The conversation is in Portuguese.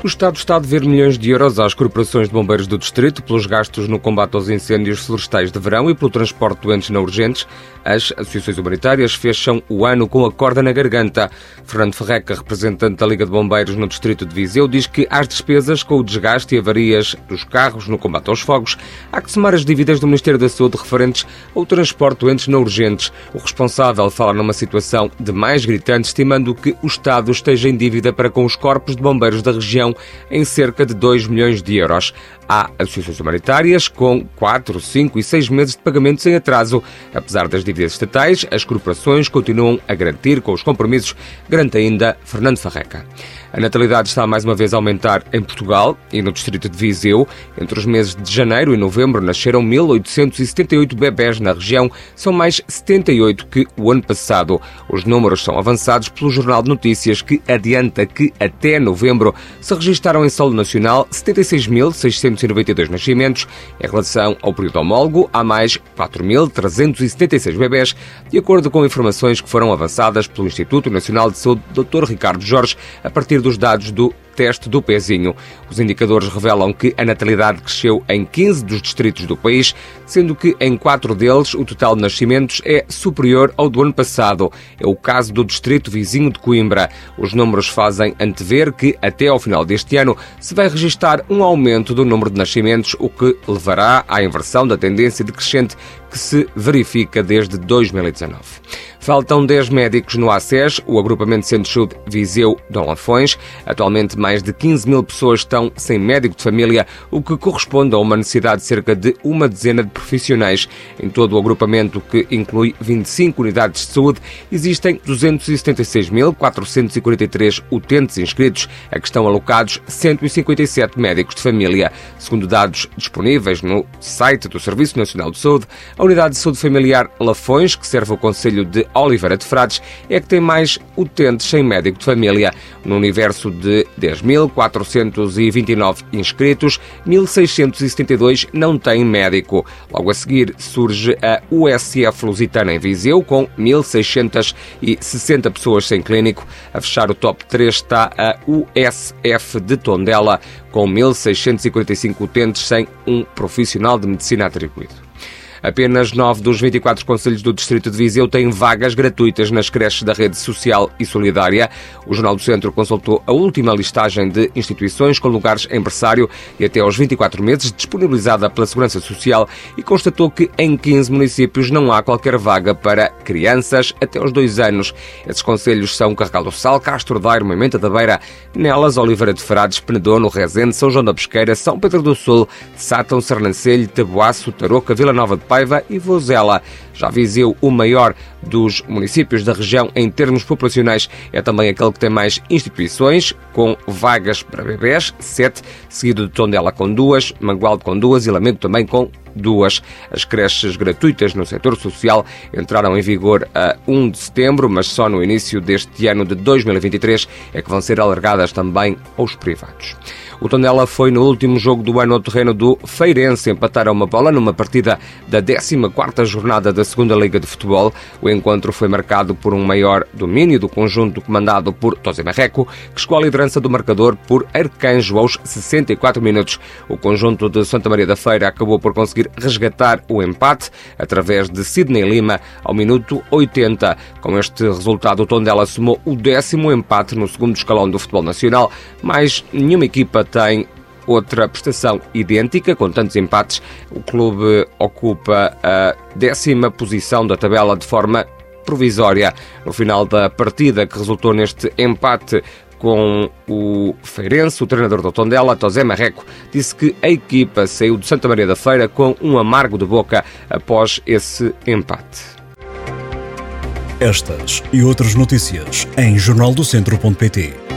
O Estado está a dever milhões de euros às corporações de bombeiros do Distrito pelos gastos no combate aos incêndios florestais de verão e pelo transporte de doentes não urgentes. As associações humanitárias fecham o ano com a corda na garganta. Fernando Ferreca, representante da Liga de Bombeiros no Distrito de Viseu, diz que às despesas com o desgaste e avarias dos carros no combate aos fogos, há que somar as dívidas do Ministério da Saúde referentes ao transporte de doentes não urgentes. O responsável fala numa situação de mais gritante, estimando que o Estado esteja em dívida para com os corpos de bombeiros da região em cerca de 2 milhões de euros. Há associações humanitárias com 4, 5 e 6 meses de pagamentos em atraso. Apesar das dívidas estatais, as corporações continuam a garantir com os compromissos, garante ainda Fernando Farreca. A natalidade está mais uma vez a aumentar em Portugal e no distrito de Viseu. Entre os meses de janeiro e novembro nasceram 1.878 bebés na região, são mais 78 que o ano passado. Os números são avançados pelo Jornal de Notícias, que adianta que até novembro se registaram em solo nacional 76.692 nascimentos. Em relação ao período homólogo, há mais 4.376 bebés, de acordo com informações que foram avançadas pelo Instituto Nacional de Saúde Dr. Ricardo Jorge, a partir dos dados do teste do pezinho. Os indicadores revelam que a natalidade cresceu em 15 dos distritos do país, sendo que em quatro deles o total de nascimentos é superior ao do ano passado. É o caso do distrito vizinho de Coimbra. Os números fazem antever que até ao final deste ano se vai registrar um aumento do número de nascimentos, o que levará à inversão da tendência decrescente que se verifica desde 2019. Faltam 10 médicos no ACES, o agrupamento de Centro de Saúde Viseu Dom Lafões. Atualmente, mais de 15 mil pessoas estão sem médico de família, o que corresponde a uma necessidade de cerca de uma dezena de profissionais. Em todo o agrupamento, que inclui 25 unidades de saúde, existem 276.443 utentes inscritos, a que estão alocados 157 médicos de família. Segundo dados disponíveis no site do Serviço Nacional de Saúde, a Unidade de Saúde Familiar Lafões, que serve o Conselho de Oliveira de Frades, é que tem mais utentes sem médico de família. No universo de 10.429 inscritos, 1.672 não têm médico. Logo a seguir surge a USF Lusitana em Viseu, com 1.660 pessoas sem clínico. A fechar o top 3 está a USF de Tondela, com 1.645 utentes sem um profissional de medicina atribuído. Apenas 9 dos 24 conselhos do Distrito de Viseu têm vagas gratuitas nas creches da rede social e solidária. O Jornal do Centro consultou a última listagem de instituições com lugares em e até aos 24 meses disponibilizada pela Segurança Social e constatou que em 15 municípios não há qualquer vaga para crianças até aos 2 anos. Esses conselhos são Carregal do Sal, Castro Daire, Moimenta da Beira, Nelas, Oliveira de Frades, Penedono, Rezende, São João da Pesqueira, São Pedro do Sul, Sátão, Sernancelho, Taboaço, Tarouca, Vila Nova de Paiva e Vozela. Já Viseu, o maior dos municípios da região em termos populacionais, é também aquele que tem mais instituições, com vagas para bebés, sete, seguido de Tondela com duas, Mangualde com duas e Lamego também com duas. As creches gratuitas no setor social entraram em vigor a 1 de setembro, mas só no início deste ano de 2023 é que vão ser alargadas também aos privados. O Tondela foi no último jogo do ano ao terreno do Feirense empatar a uma bola numa partida da 14ª jornada da Segunda Liga de Futebol. O encontro foi marcado por um maior domínio do conjunto comandado por Tosé Marreco, que chegou à liderança do marcador por Arcanjo aos 64 minutos. O conjunto de Santa Maria da Feira acabou por conseguir resgatar o empate através de Sidney Lima ao minuto 80. Com este resultado, o Tondela somou o décimo empate no segundo escalão do futebol nacional, mas nenhuma equipa tem outra prestação idêntica, com tantos empates. O clube ocupa a décima posição da tabela de forma provisória. No final da partida, que resultou neste empate com o Feirense, o treinador do Tondela, Tosé Marreco, disse que a equipa saiu de Santa Maria da Feira com um amargo de boca após esse empate. Estas e outras notícias em jornaldocentro.pt